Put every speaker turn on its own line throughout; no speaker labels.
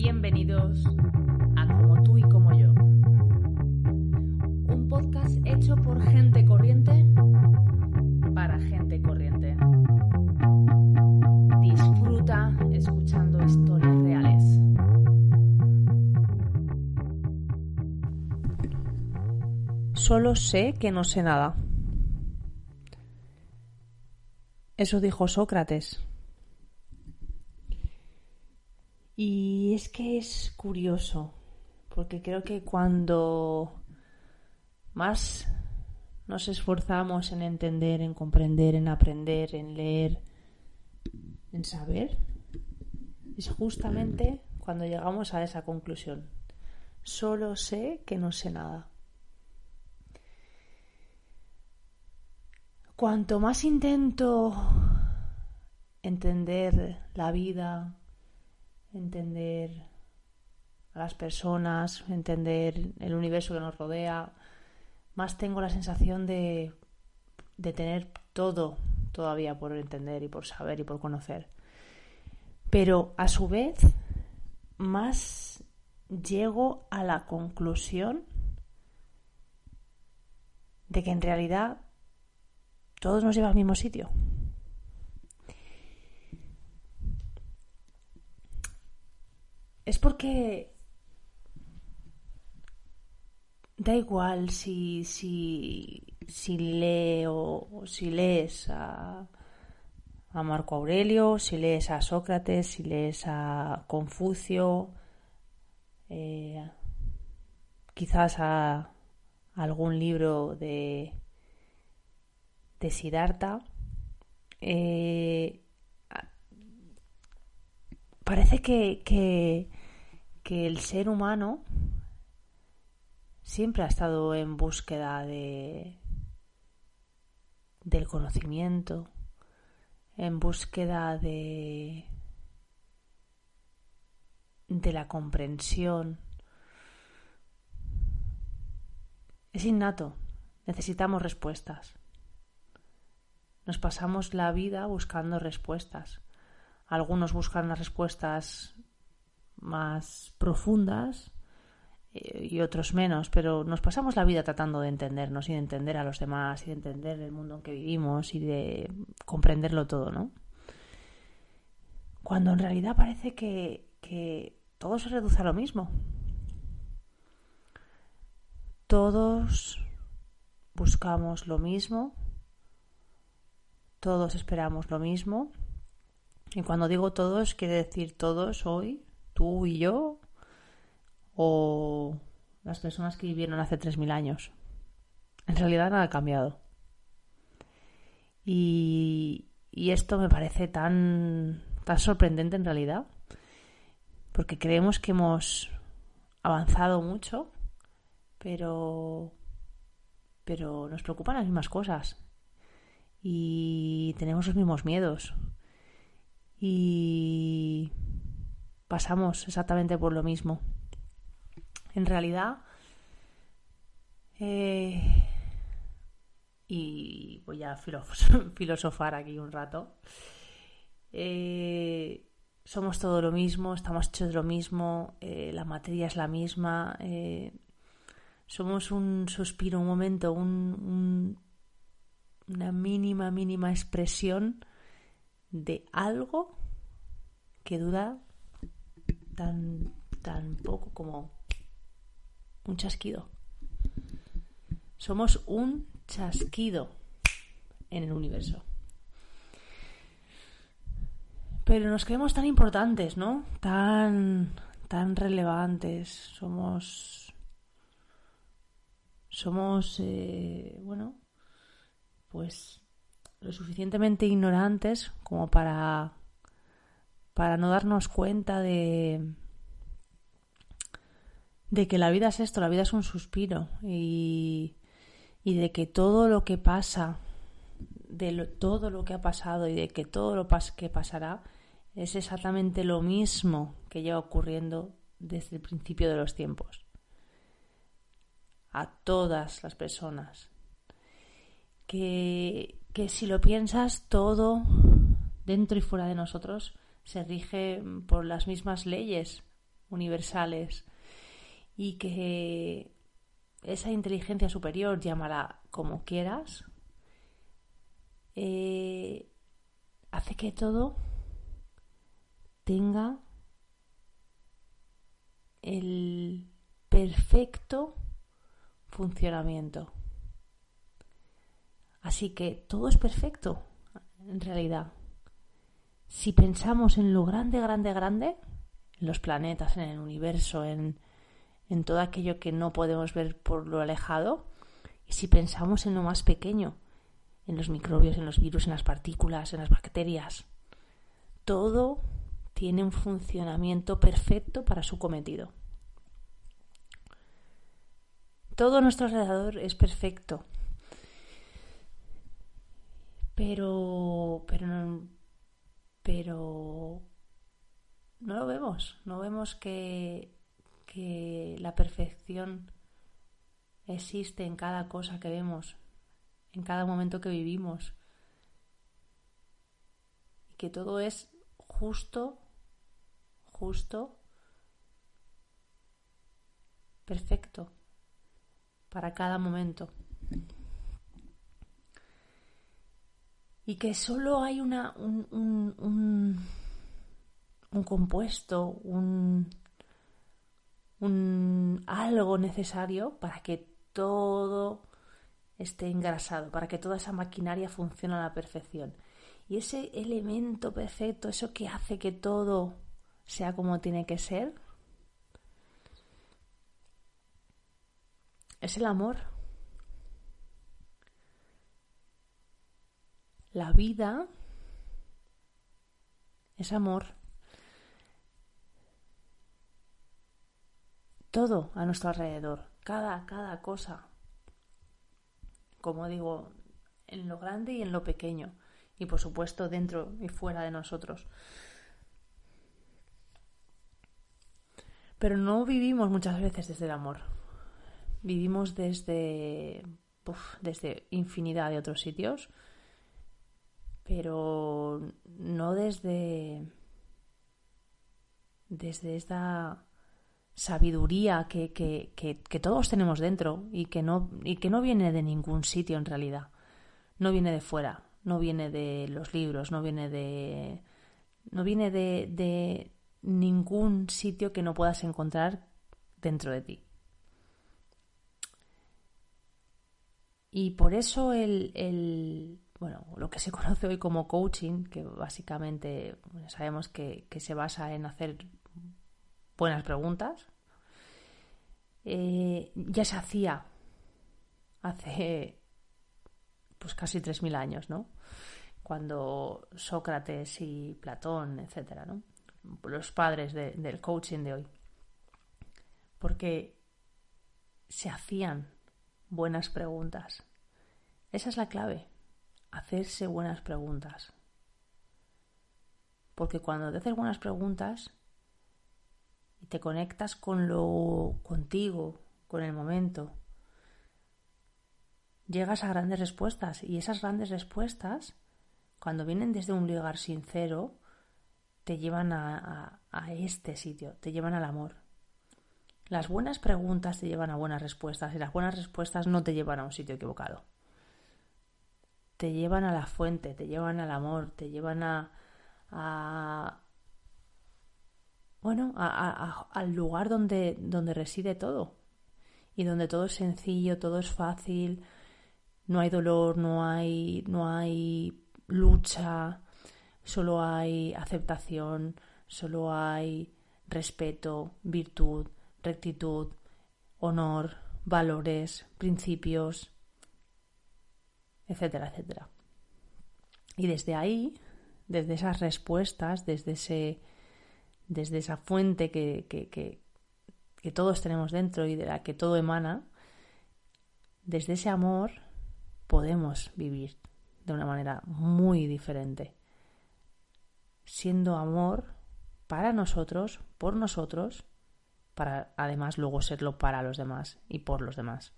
Bienvenidos a Como tú y como yo. Un podcast hecho por gente corriente para gente corriente. Disfruta escuchando historias reales. Solo sé que no sé nada. Eso dijo Sócrates. Y es que es curioso, porque creo que cuando más nos esforzamos en entender, en comprender, en aprender, en leer, en saber, es justamente cuando llegamos a esa conclusión. Solo sé que no sé nada. Cuanto más intento entender la vida, entender a las personas, entender el universo que nos rodea, más tengo la sensación de, de tener todo todavía por entender y por saber y por conocer. Pero a su vez, más llego a la conclusión de que en realidad todos nos lleva al mismo sitio. Es porque da igual si, si, si leo si lees a, a Marco Aurelio, si lees a Sócrates, si lees a Confucio, eh, quizás a algún libro de de Siddhartha, eh, parece que, que, que, el ser humano siempre ha estado en búsqueda de del conocimiento, en búsqueda de de la comprensión. Es innato, necesitamos respuestas. Nos pasamos la vida buscando respuestas. Algunos buscan las respuestas más profundas eh, y otros menos, pero nos pasamos la vida tratando de entendernos y de entender a los demás y de entender el mundo en que vivimos y de comprenderlo todo, ¿no? Cuando en realidad parece que, que todo se reduce a lo mismo. Todos buscamos lo mismo todos esperamos lo mismo. Y cuando digo todos, quiere decir todos hoy, tú y yo, o las personas que vivieron hace 3.000 años. En realidad nada ha cambiado. Y, y esto me parece tan, tan sorprendente en realidad, porque creemos que hemos avanzado mucho, pero, pero nos preocupan las mismas cosas y tenemos los mismos miedos y pasamos exactamente por lo mismo. En realidad, eh, y voy a filosofar aquí un rato, eh, somos todo lo mismo, estamos hechos de lo mismo, eh, la materia es la misma, somos un suspiro, un momento, un una mínima, mínima expresión de algo que dura tan, poco como un chasquido. Somos un chasquido en el universo. Pero nos creemos tan importantes, ¿no? Tan, tan relevantes. Somos. Somos, eh, bueno, pues lo suficientemente ignorantes como para para no darnos cuenta de, de que la vida es esto, la vida es un suspiro y, y de que todo lo que pasa, de todo lo que ha pasado y de que todo lo que pasará es exactamente lo mismo que lleva ocurriendo desde el principio de los tiempos. A todas las personas. Que, que si lo piensas, todo dentro y fuera de nosotros se rige por las mismas leyes universales y que esa inteligencia superior, llámala como quieras, eh, hace que todo tenga el perfecto funcionamiento. Así que todo es perfecto, en realidad. Si pensamos en lo grande, grande, grande, en los planetas, en el universo, en, en todo aquello que no podemos ver por lo alejado, y si pensamos en lo más pequeño, en los microbios, en los virus, en las partículas, en las bacterias, todo tiene un funcionamiento perfecto para su cometido. Todo nuestro alrededor es perfecto. Pero, pero, pero no lo vemos. No vemos que, que la perfección existe en cada cosa que vemos, en cada momento que vivimos. Y que todo es justo justo, perfecto para cada momento. Y que solo hay una, un, un, un, compuesto, un, un algo necesario para que todo esté engrasado, para que toda esa maquinaria funcione a la perfección. Y ese elemento perfecto, eso que hace que todo sea como tiene que ser, es el amor. La vida es amor. Todo a nuestro alrededor, cada, cada cosa. Como digo, en lo grande y en lo pequeño. Y por supuesto dentro y fuera de nosotros. Pero no vivimos muchas veces desde el amor. Vivimos desde, desde infinidad de otros sitios, pero no desde, desde esta sabiduría que, que, que, todos tenemos dentro y que, no, y que no viene de ningún sitio en realidad. No viene de fuera, no viene de los libros, no viene de. no viene de, ningún sitio que no puedas encontrar dentro de ti. Y por eso el, bueno, lo que se conoce hoy como coaching, que básicamente sabemos que, se basa en hacer buenas preguntas, eh, ya se hacía hace pues casi 3.000 años, ¿no? Cuando Sócrates y Platón, etcétera, ¿no? los padres del coaching de hoy. Porque se hacían buenas preguntas. Esa es la clave, hacerse buenas preguntas. Porque cuando te haces buenas preguntas y te conectas con lo contigo, con el momento, llegas a grandes respuestas y esas grandes respuestas, cuando vienen desde un lugar sincero, te llevan a, este sitio, te llevan al amor. Las buenas preguntas te llevan a buenas respuestas y las buenas respuestas no te llevan a un sitio equivocado. Te llevan a la fuente, te llevan al amor, te llevan a, a bueno, al lugar donde, donde reside todo. Y donde todo es sencillo, todo es fácil, no hay dolor, no hay, no hay lucha, solo hay aceptación, solo hay respeto, virtud, rectitud, honor, valores, principios, etcétera, etcétera. Y desde ahí, desde esas respuestas, desde, ese, desde esa fuente que, que, que, que todos tenemos dentro y de la que todo emana, desde ese amor podemos vivir de una manera muy diferente, siendo amor para nosotros, por nosotros, para además luego serlo para los demás y por los demás.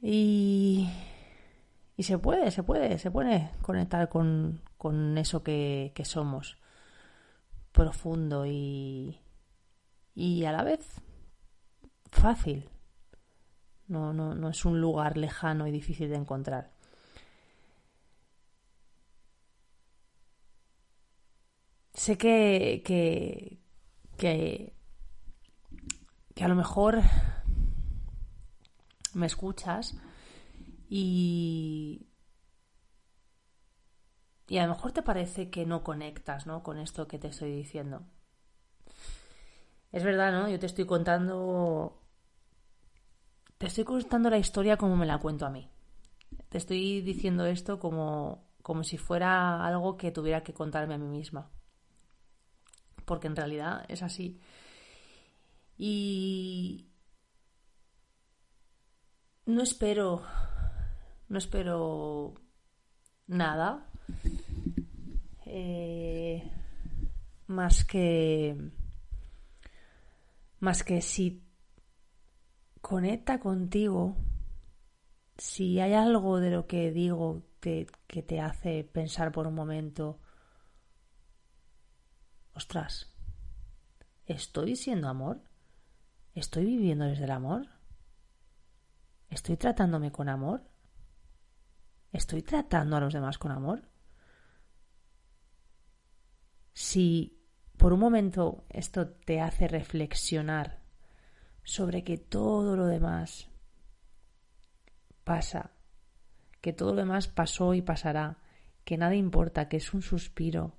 Y, y se puede, se puede, se puede conectar con, con eso que, que somos, profundo y, y a la vez fácil. No, no, no es un lugar lejano y difícil de encontrar. Sé que, que, que, que a lo mejor me escuchas y, y a lo mejor te parece que no conectas ¿no? con esto que te estoy diciendo. Es verdad, ¿no? Yo te estoy contando te estoy contando la historia como me la cuento a mí. Te estoy diciendo esto como, como si fuera algo que tuviera que contarme a mí misma. Porque en realidad es así. Y no espero, no espero nada eh, más que más que si conecta contigo, si hay algo de lo que digo que te hace pensar por un momento, ostras, ¿estoy siendo amor? ¿Estoy viviendo desde el amor? ¿Estoy tratándome con amor? ¿Estoy tratando a los demás con amor? Si por un momento esto te hace reflexionar sobre que todo lo demás pasa, que todo lo demás pasó y pasará, que nada importa, que es un suspiro,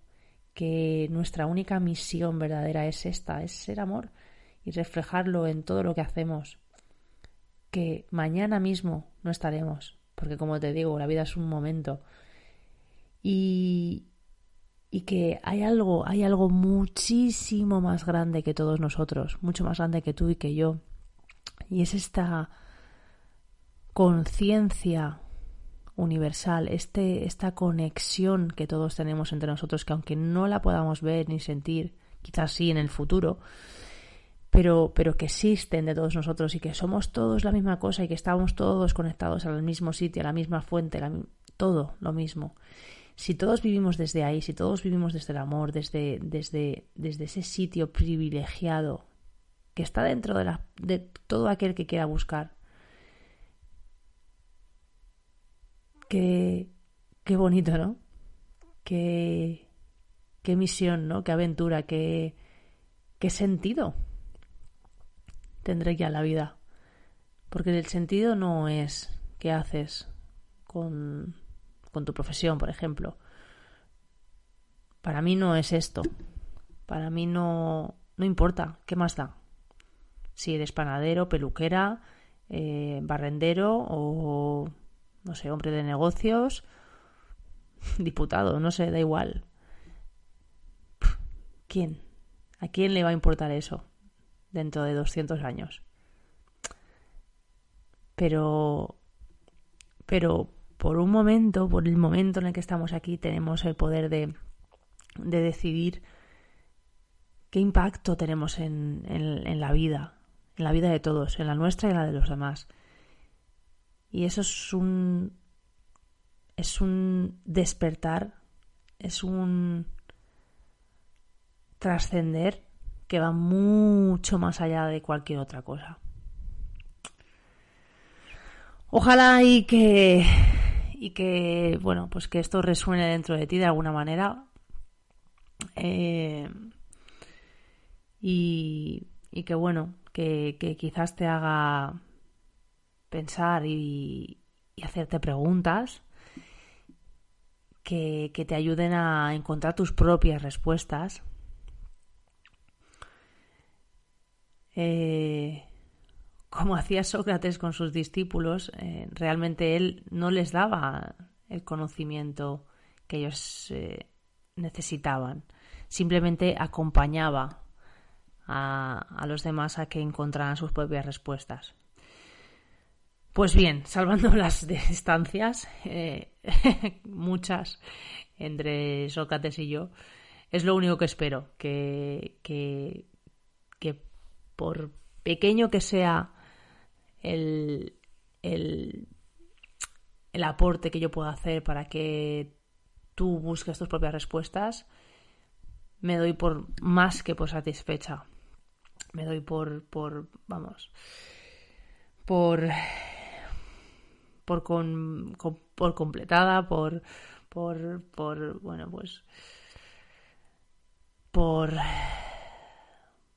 que nuestra única misión verdadera es esta, es ser amor y reflejarlo en todo lo que hacemos, que mañana mismo no estaremos, porque como te digo, la vida es un momento y, y que hay algo, hay algo muchísimo más grande que todos nosotros, mucho más grande que tú y que yo. Y es esta conciencia universal, este, esta conexión que todos tenemos entre nosotros, que aunque no la podamos ver ni sentir, quizás sí en el futuro, pero, pero que existen de todos nosotros y que somos todos la misma cosa y que estamos todos conectados al mismo sitio, a la misma fuente, todo lo mismo si todos vivimos desde ahí, si todos vivimos desde el amor, desde, desde, desde ese sitio privilegiado que está dentro de, la, de todo aquel que quiera buscar, qué, qué bonito, ¿no? Qué, qué misión, ¿no? Qué aventura, qué, qué sentido tendré ya la vida. Porque el sentido no es qué haces con con tu profesión, por ejemplo. Para mí no es esto. Para mí no, no importa. ¿Qué más da? Si eres panadero, peluquera, eh, barrendero o, no sé, hombre de negocios, diputado, no sé, da igual. ¿Quién? ¿A quién le va a importar eso dentro de 200 años? Pero, pero por un momento, por el momento en el que estamos aquí, tenemos el poder de, de decidir qué impacto tenemos en, en, la vida, en la vida de todos, en la nuestra y en la de los demás. Y eso es un, es un despertar, es un trascender que va mucho más allá de cualquier otra cosa. Ojalá y que y que, bueno, pues que esto resuene dentro de ti de alguna manera. Eh, y, que, bueno, que, quizás te haga pensar y, hacerte preguntas que, que te ayuden a encontrar tus propias respuestas. Eh, como hacía Sócrates con sus discípulos, eh, realmente él no les daba el conocimiento que ellos eh, necesitaban. Simplemente acompañaba a, los demás a que encontraran sus propias respuestas. Pues bien, salvando las distancias, muchas entre Sócrates y yo, es lo único que espero, que, que, que por pequeño que sea el, el, el aporte que yo pueda hacer para que tú busques tus propias respuestas, me doy por más que por satisfecha. Me doy por, por vamos, por, por, con, por completada, por, por, por, bueno, pues, por,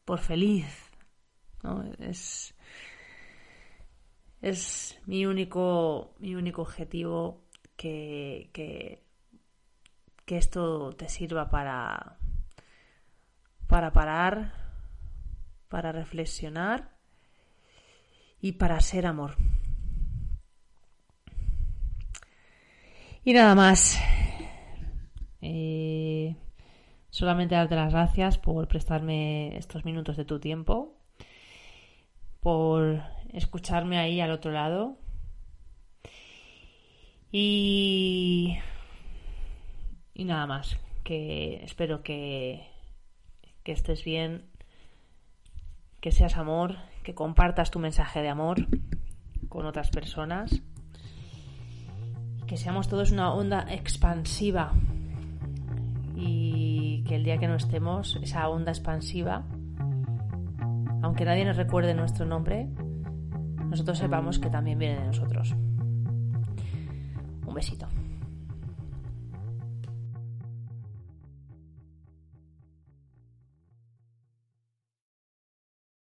por feliz, Es, es mi único, mi único objetivo que, que, que esto te sirva para, para parar, para reflexionar y para ser amor. Y nada más. Eh, solamente darte las gracias por prestarme estos minutos de tu tiempo, por escucharme ahí al otro lado. Y, y nada más, que espero que, que estés bien, que seas amor, que compartas tu mensaje de amor con otras personas, que seamos todos una onda expansiva y que el día que no estemos, esa onda expansiva, aunque nadie nos recuerde nuestro nombre, nosotros sepamos que también viene de nosotros. Un besito.